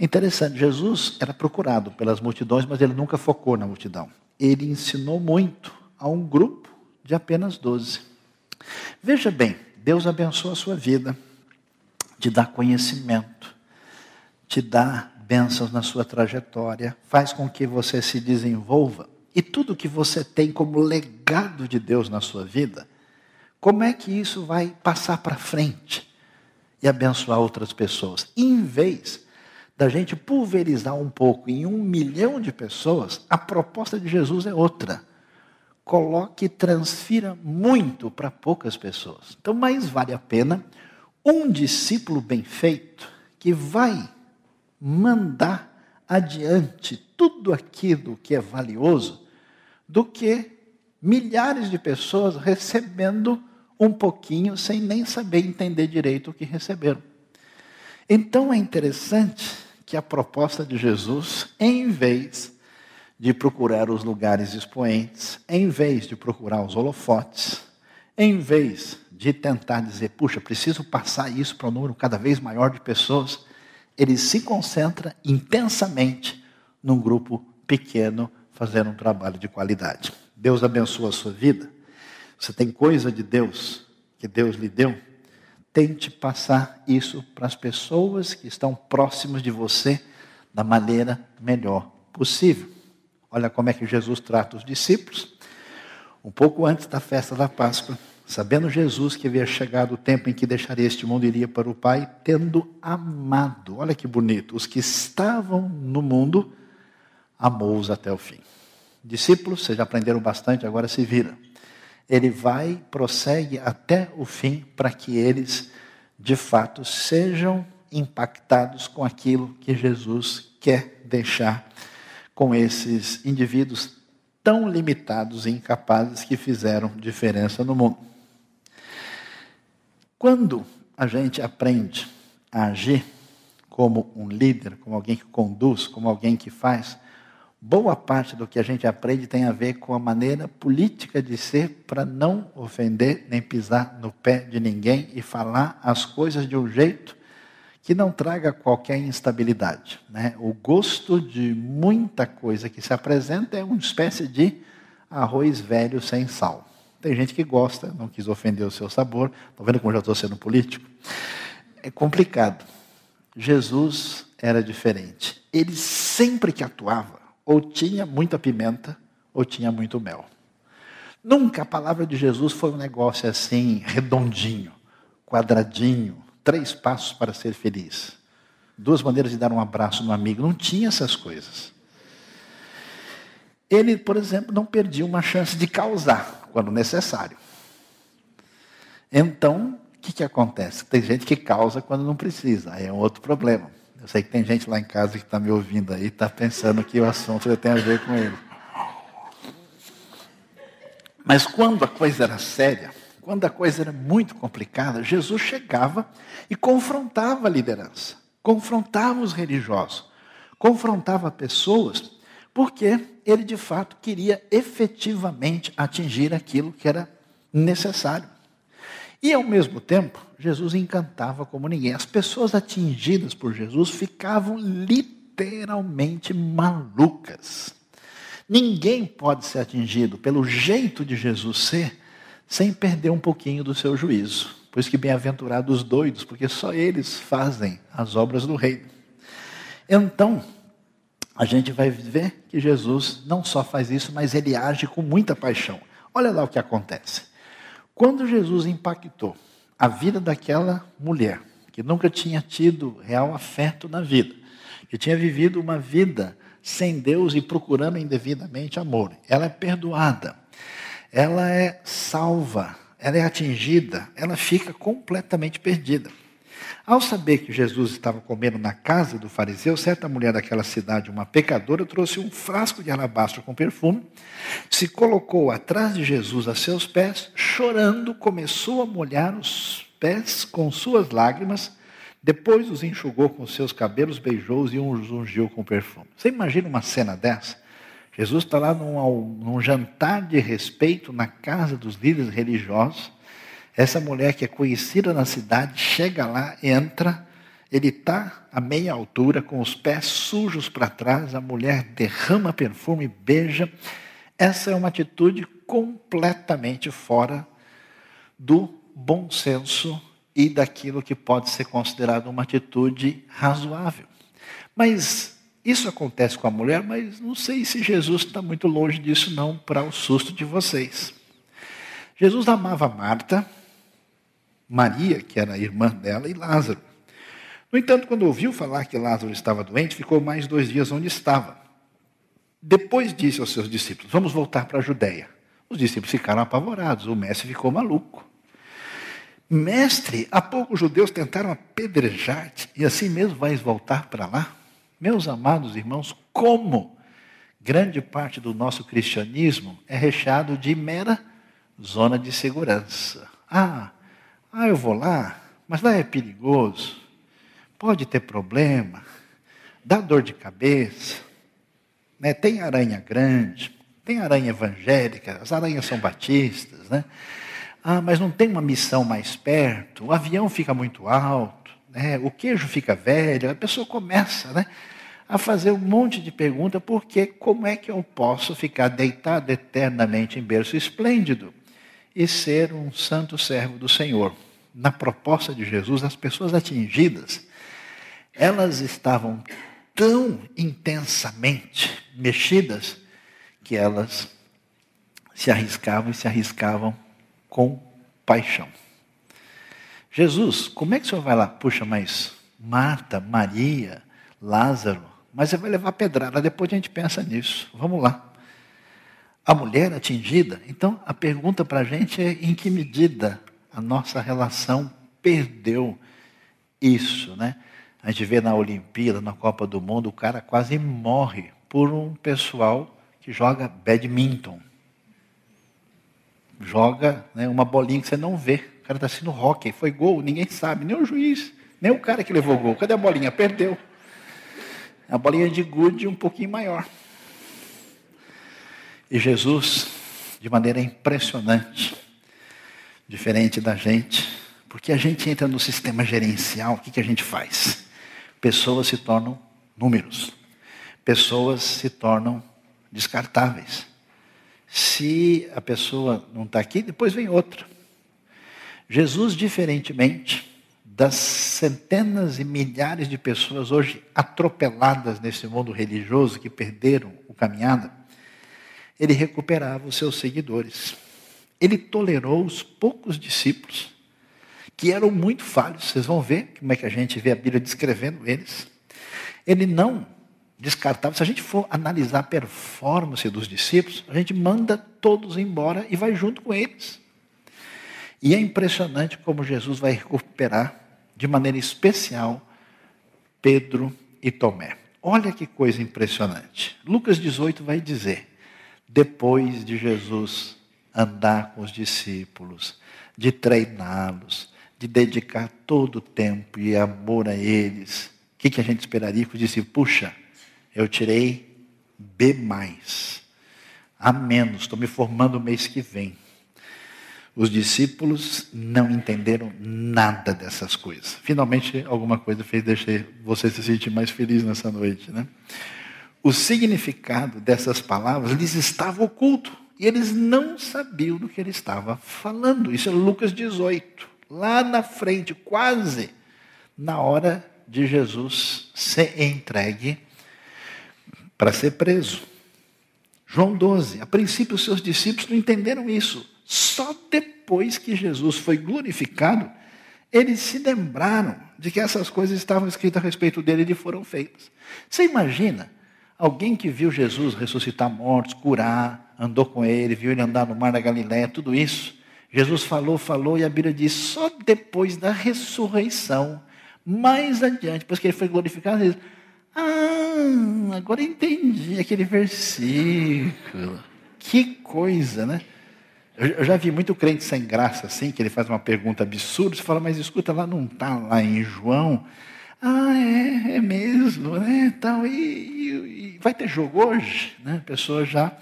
Interessante, Jesus era procurado pelas multidões, mas ele nunca focou na multidão. Ele ensinou muito a um grupo de apenas 12. Veja bem, Deus abençoa a sua vida, te dá conhecimento, te dá bênçãos na sua trajetória, faz com que você se desenvolva. E tudo que você tem como legado de Deus na sua vida, como é que isso vai passar para frente e abençoar outras pessoas? Em vez da gente pulverizar um pouco em um milhão de pessoas, a proposta de Jesus é outra. Coloque e transfira muito para poucas pessoas. Então, mais vale a pena um discípulo bem feito que vai mandar adiante tudo aquilo que é valioso do que milhares de pessoas recebendo um pouquinho sem nem saber entender direito o que receberam. Então é interessante que a proposta de Jesus, em vez de procurar os lugares expoentes, em vez de procurar os holofotes, em vez de tentar dizer, puxa, preciso passar isso para um número cada vez maior de pessoas, ele se concentra intensamente num grupo pequeno, fazendo um trabalho de qualidade. Deus abençoa a sua vida. Você tem coisa de Deus que Deus lhe deu tente passar isso para as pessoas que estão próximas de você da maneira melhor possível. Olha como é que Jesus trata os discípulos. Um pouco antes da festa da Páscoa, sabendo Jesus que havia chegado o tempo em que deixaria este mundo e iria para o Pai, tendo amado, olha que bonito, os que estavam no mundo, amou-os até o fim. Discípulos, vocês já aprenderam bastante, agora se vira ele vai, prossegue até o fim para que eles, de fato, sejam impactados com aquilo que Jesus quer deixar com esses indivíduos tão limitados e incapazes que fizeram diferença no mundo. Quando a gente aprende a agir como um líder, como alguém que conduz, como alguém que faz, boa parte do que a gente aprende tem a ver com a maneira política de ser para não ofender nem pisar no pé de ninguém e falar as coisas de um jeito que não traga qualquer instabilidade. Né? O gosto de muita coisa que se apresenta é uma espécie de arroz velho sem sal. Tem gente que gosta, não quis ofender o seu sabor. Estão vendo como já estou sendo político? É complicado. Jesus era diferente. Ele sempre que atuava, ou tinha muita pimenta, ou tinha muito mel. Nunca a palavra de Jesus foi um negócio assim, redondinho, quadradinho, três passos para ser feliz, duas maneiras de dar um abraço no amigo. Não tinha essas coisas. Ele, por exemplo, não perdia uma chance de causar quando necessário. Então, o que, que acontece? Tem gente que causa quando não precisa, aí é um outro problema. Eu sei que tem gente lá em casa que está me ouvindo aí, está pensando que o assunto tem a ver com ele. Mas quando a coisa era séria, quando a coisa era muito complicada, Jesus chegava e confrontava a liderança, confrontava os religiosos, confrontava pessoas, porque ele de fato queria efetivamente atingir aquilo que era necessário. E ao mesmo tempo, Jesus encantava como ninguém. As pessoas atingidas por Jesus ficavam literalmente malucas. Ninguém pode ser atingido pelo jeito de Jesus ser sem perder um pouquinho do seu juízo. Por isso que bem-aventurados os doidos, porque só eles fazem as obras do reino. Então, a gente vai ver que Jesus não só faz isso, mas ele age com muita paixão. Olha lá o que acontece. Quando Jesus impactou a vida daquela mulher, que nunca tinha tido real afeto na vida, que tinha vivido uma vida sem Deus e procurando indevidamente amor. Ela é perdoada, ela é salva, ela é atingida, ela fica completamente perdida. Ao saber que Jesus estava comendo na casa do fariseu, certa mulher daquela cidade, uma pecadora, trouxe um frasco de alabastro com perfume, se colocou atrás de Jesus a seus pés, chorando, começou a molhar os pés com suas lágrimas depois os enxugou com seus cabelos, beijou-os e os ungiu com perfume. Você imagina uma cena dessa? Jesus está lá num, num, jantar de respeito na casa dos líderes religiosos. Essa mulher que é conhecida na cidade chega lá, entra, ele está a meia altura, com os pés sujos para trás, a mulher derrama perfume, beija. Essa é uma atitude completamente fora do bom senso e daquilo que pode ser considerado uma atitude razoável. Mas isso acontece com a mulher, mas não sei se Jesus está muito longe disso não para o susto de vocês. Jesus amava Marta, Maria, que era irmã dela, e Lázaro. No entanto, quando ouviu falar que Lázaro estava doente, ficou mais dois dias onde estava. Depois disse aos seus discípulos: Vamos voltar para a Judéia. Os discípulos ficaram apavorados, o mestre ficou maluco. Mestre, há pouco os judeus tentaram apedrejar-te e assim mesmo vais voltar para lá? Meus amados irmãos, como grande parte do nosso cristianismo é recheado de mera zona de segurança. Ah, ah, eu vou lá, mas lá é perigoso, pode ter problema, dá dor de cabeça, né? tem aranha grande, tem aranha evangélica, as aranhas são batistas, né? Ah, mas não tem uma missão mais perto, o avião fica muito alto, né? o queijo fica velho, a pessoa começa né, a fazer um monte de perguntas, porque como é que eu posso ficar deitado eternamente em berço esplêndido e ser um santo servo do Senhor? Na proposta de Jesus, as pessoas atingidas, elas estavam tão intensamente mexidas que elas se arriscavam e se arriscavam com paixão. Jesus, como é que o senhor vai lá? Puxa, mas Marta, Maria, Lázaro, mas você vai levar pedrada, depois a gente pensa nisso. Vamos lá. A mulher atingida, então a pergunta para a gente é em que medida a nossa relação perdeu isso, né? A gente vê na Olimpíada, na Copa do Mundo, o cara quase morre por um pessoal que joga badminton joga né, uma bolinha que você não vê. O cara está assistindo hockey, foi gol, ninguém sabe, nem o juiz, nem o cara que levou o gol. Cadê a bolinha? Perdeu. A bolinha de gude um pouquinho maior. E Jesus, de maneira impressionante, diferente da gente, porque a gente entra no sistema gerencial, o que, que a gente faz? Pessoas se tornam números, pessoas se tornam descartáveis. Se a pessoa não está aqui, depois vem outra. Jesus, diferentemente das centenas e milhares de pessoas hoje atropeladas nesse mundo religioso que perderam o caminhada, ele recuperava os seus seguidores. Ele tolerou os poucos discípulos, que eram muito falhos. Vocês vão ver como é que a gente vê a Bíblia descrevendo eles. Ele não descartava. Se a gente for analisar a performance dos discípulos, a gente manda todos embora e vai junto com eles. E é impressionante como Jesus vai recuperar de maneira especial Pedro e Tomé. Olha que coisa impressionante. Lucas 18 vai dizer: depois de Jesus andar com os discípulos, de treiná-los, de dedicar todo o tempo e amor a eles, o que, que a gente esperaria que os discípulos? Puxa, eu tirei B, a menos, estou me formando o mês que vem. Os discípulos não entenderam nada dessas coisas. Finalmente, alguma coisa fez deixar você se sentir mais feliz nessa noite, né? O significado dessas palavras lhes estava oculto e eles não sabiam do que ele estava falando. Isso é Lucas 18, lá na frente, quase na hora de Jesus ser entregue para ser preso. João 12. A princípio, os seus discípulos não entenderam isso. Só depois que Jesus foi glorificado, eles se lembraram de que essas coisas estavam escritas a respeito dele e foram feitas. Você imagina alguém que viu Jesus ressuscitar mortos, curar, andou com ele, viu ele andar no mar da Galiléia, tudo isso. Jesus falou, falou, e a Bíblia diz: só depois da ressurreição, mais adiante, depois que ele foi glorificado, ele diz: Ah, agora entendi aquele versículo. Que coisa, né? Eu já vi muito crente sem graça assim, que ele faz uma pergunta absurda, você fala, mas escuta, lá não está lá em João. Ah, é, é mesmo, né? Então, e, e, e vai ter jogo hoje? Né? A pessoa já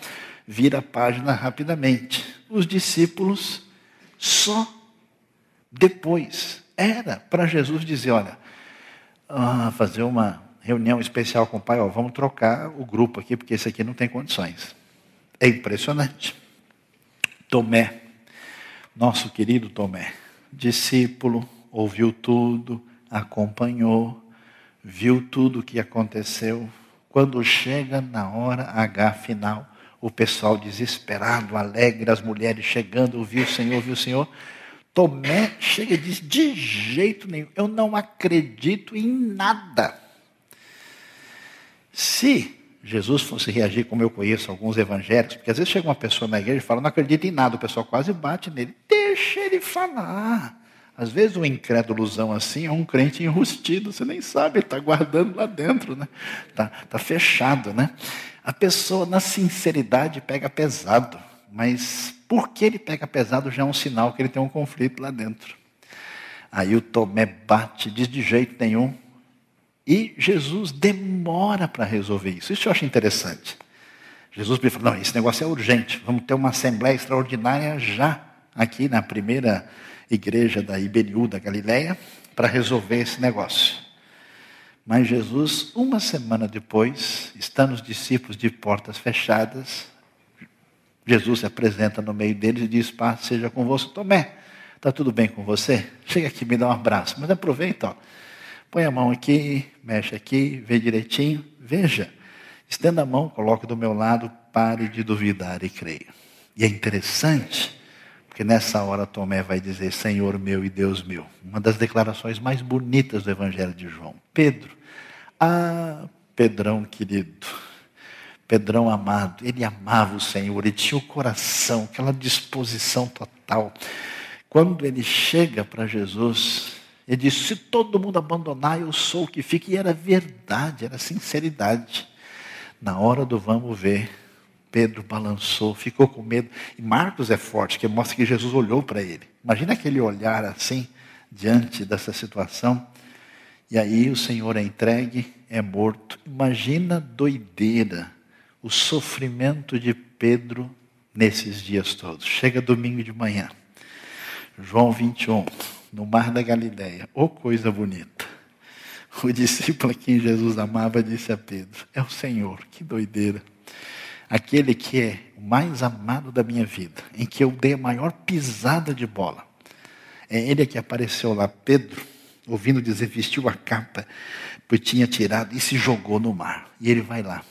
vira a página rapidamente. Os discípulos só depois. Era para Jesus dizer: olha, ah, fazer uma reunião especial com o pai, ó, vamos trocar o grupo aqui, porque esse aqui não tem condições. É impressionante. Tomé, nosso querido Tomé, discípulo, ouviu tudo, acompanhou, viu tudo o que aconteceu. Quando chega na hora H final, o pessoal desesperado, alegre, as mulheres chegando, ouviu o Senhor, ouviu o Senhor. Tomé chega e diz: de jeito nenhum, eu não acredito em nada. Se Jesus fosse reagir como eu conheço alguns evangélicos, porque às vezes chega uma pessoa na igreja e fala, não acredita em nada, o pessoal quase bate nele. Deixa ele falar. Às vezes um incrédulozão assim é um crente enrustido, você nem sabe, ele está guardando lá dentro, né? Está tá fechado, né? A pessoa na sinceridade pega pesado, mas porque ele pega pesado já é um sinal que ele tem um conflito lá dentro. Aí o Tomé bate, diz de jeito nenhum, e Jesus demora para resolver isso. Isso eu acho interessante. Jesus me falou: não, esse negócio é urgente, vamos ter uma assembleia extraordinária já, aqui na primeira igreja da Iberiú, da Galileia, para resolver esse negócio. Mas Jesus, uma semana depois, estando os discípulos de portas fechadas, Jesus se apresenta no meio deles e diz: Paz seja convosco. Tomé, está tudo bem com você? Chega aqui, me dá um abraço. Mas aproveita, ó. Põe a mão aqui, mexe aqui, vê direitinho. Veja, estenda a mão, coloque do meu lado, pare de duvidar e creia. E é interessante, porque nessa hora Tomé vai dizer: Senhor meu e Deus meu. Uma das declarações mais bonitas do Evangelho de João. Pedro, ah, Pedrão querido, Pedrão amado, ele amava o Senhor, ele tinha o coração, aquela disposição total. Quando ele chega para Jesus, ele disse: Se todo mundo abandonar, eu sou o que fica. E era verdade, era sinceridade. Na hora do vamos ver, Pedro balançou, ficou com medo. E Marcos é forte, que mostra que Jesus olhou para ele. Imagina aquele olhar assim, diante dessa situação. E aí o Senhor é entregue, é morto. Imagina a doideira, o sofrimento de Pedro nesses dias todos. Chega domingo de manhã. João 21 no mar da Galileia. Oh, coisa bonita. O discípulo a quem Jesus amava disse a Pedro: É o Senhor, que doideira. Aquele que é o mais amado da minha vida, em que eu dei a maior pisada de bola. É ele que apareceu lá. Pedro, ouvindo dizer, vestiu a capa, pois tinha tirado e se jogou no mar. E ele vai lá.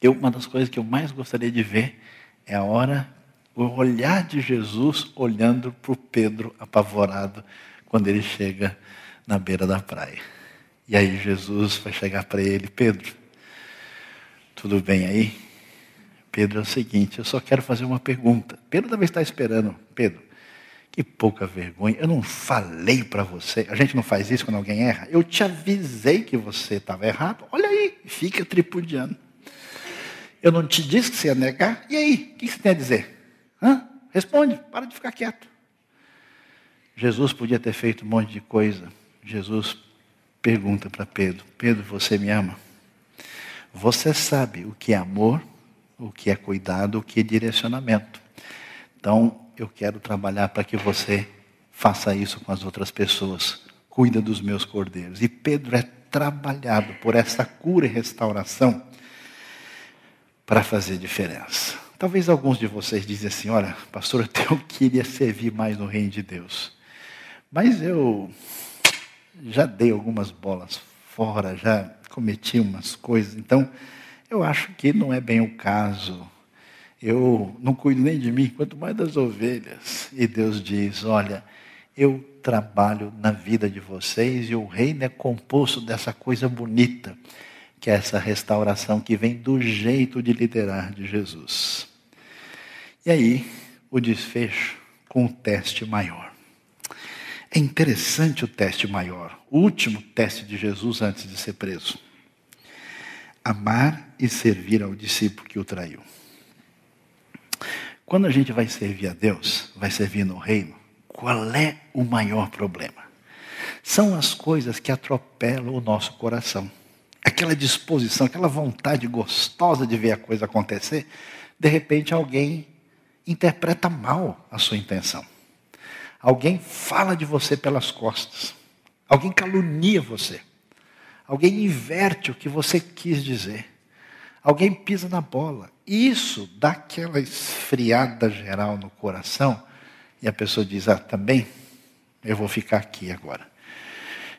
Eu, uma das coisas que eu mais gostaria de ver é a hora, o olhar de Jesus olhando para o Pedro apavorado quando ele chega na beira da praia. E aí Jesus vai chegar para ele, Pedro, tudo bem aí? Pedro é o seguinte, eu só quero fazer uma pergunta. Pedro deve estar esperando. Pedro, que pouca vergonha. Eu não falei para você. A gente não faz isso quando alguém erra. Eu te avisei que você estava errado. Olha aí, fica tripudiando. Eu não te disse que você ia negar? E aí, o que você tem a dizer? Hã? Responde, para de ficar quieto. Jesus podia ter feito um monte de coisa. Jesus pergunta para Pedro: Pedro, você me ama? Você sabe o que é amor, o que é cuidado, o que é direcionamento. Então, eu quero trabalhar para que você faça isso com as outras pessoas. Cuida dos meus cordeiros. E Pedro é trabalhado por essa cura e restauração para fazer diferença. Talvez alguns de vocês dizem assim: olha, pastor, eu queria servir mais no reino de Deus. Mas eu já dei algumas bolas fora, já cometi umas coisas, então eu acho que não é bem o caso. Eu não cuido nem de mim, quanto mais das ovelhas. E Deus diz: olha, eu trabalho na vida de vocês e o reino é composto dessa coisa bonita que é essa restauração que vem do jeito de liderar de Jesus. E aí, o desfecho com o teste maior. É interessante o teste maior, o último teste de Jesus antes de ser preso. Amar e servir ao discípulo que o traiu. Quando a gente vai servir a Deus, vai servir no reino, qual é o maior problema? São as coisas que atropelam o nosso coração aquela disposição, aquela vontade gostosa de ver a coisa acontecer, de repente alguém interpreta mal a sua intenção. Alguém fala de você pelas costas. Alguém calunia você. Alguém inverte o que você quis dizer. Alguém pisa na bola. Isso dá aquela esfriada geral no coração e a pessoa diz: Ah, também, eu vou ficar aqui agora.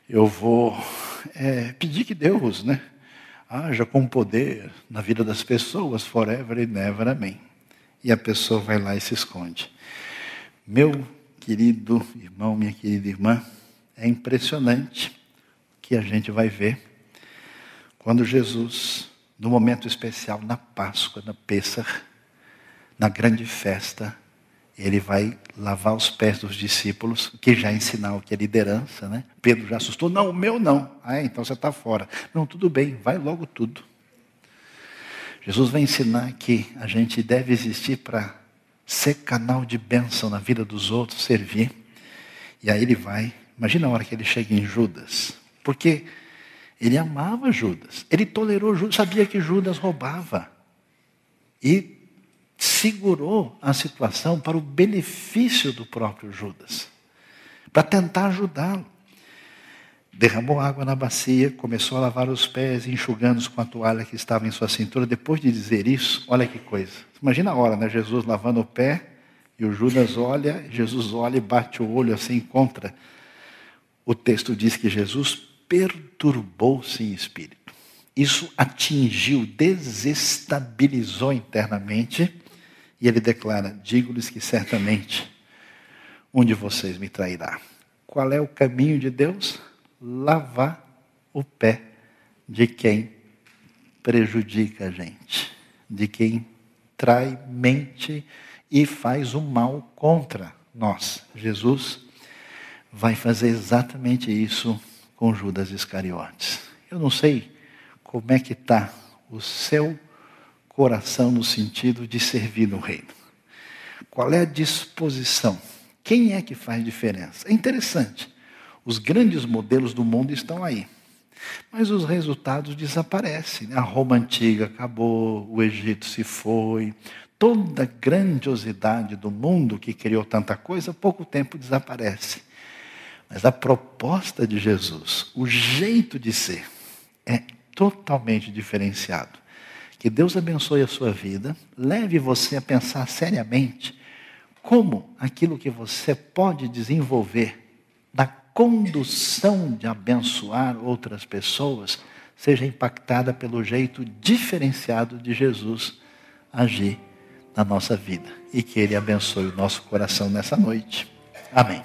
Eu vou é, pedir que Deus né, haja com poder na vida das pessoas, forever e never, amém. E a pessoa vai lá e se esconde. Meu querido irmão, minha querida irmã, é impressionante que a gente vai ver quando Jesus, no momento especial, na Páscoa, na Pêssar, na grande festa, ele vai lavar os pés dos discípulos, que já é sinal que é liderança, né? Pedro já assustou, não, o meu não. Ah, então você está fora. Não, tudo bem, vai logo tudo. Jesus vai ensinar que a gente deve existir para ser canal de bênção na vida dos outros, servir. E aí ele vai, imagina a hora que ele chega em Judas, porque ele amava Judas, ele tolerou Judas, sabia que Judas roubava. E segurou a situação para o benefício do próprio Judas, para tentar ajudá-lo. Derramou água na bacia, começou a lavar os pés, enxugando-os com a toalha que estava em sua cintura. Depois de dizer isso, olha que coisa. Imagina a hora, né? Jesus lavando o pé e o Judas olha, Jesus olha e bate o olho assim contra. O texto diz que Jesus perturbou-se em espírito. Isso atingiu, desestabilizou internamente e ele declara: Digo-lhes que certamente um de vocês me trairá. Qual é o caminho de Deus? Lavar o pé de quem prejudica a gente, de quem trai, mente e faz o mal contra nós. Jesus vai fazer exatamente isso com Judas Iscariotes. Eu não sei como é que está o seu coração no sentido de servir no reino? Qual é a disposição? Quem é que faz diferença? É interessante. Os grandes modelos do mundo estão aí. Mas os resultados desaparecem. A Roma antiga acabou, o Egito se foi, toda a grandiosidade do mundo que criou tanta coisa, pouco tempo desaparece. Mas a proposta de Jesus, o jeito de ser, é totalmente diferenciado. Que Deus abençoe a sua vida, leve você a pensar seriamente como aquilo que você pode desenvolver na condução de abençoar outras pessoas seja impactada pelo jeito diferenciado de Jesus agir na nossa vida. E que Ele abençoe o nosso coração nessa noite. Amém.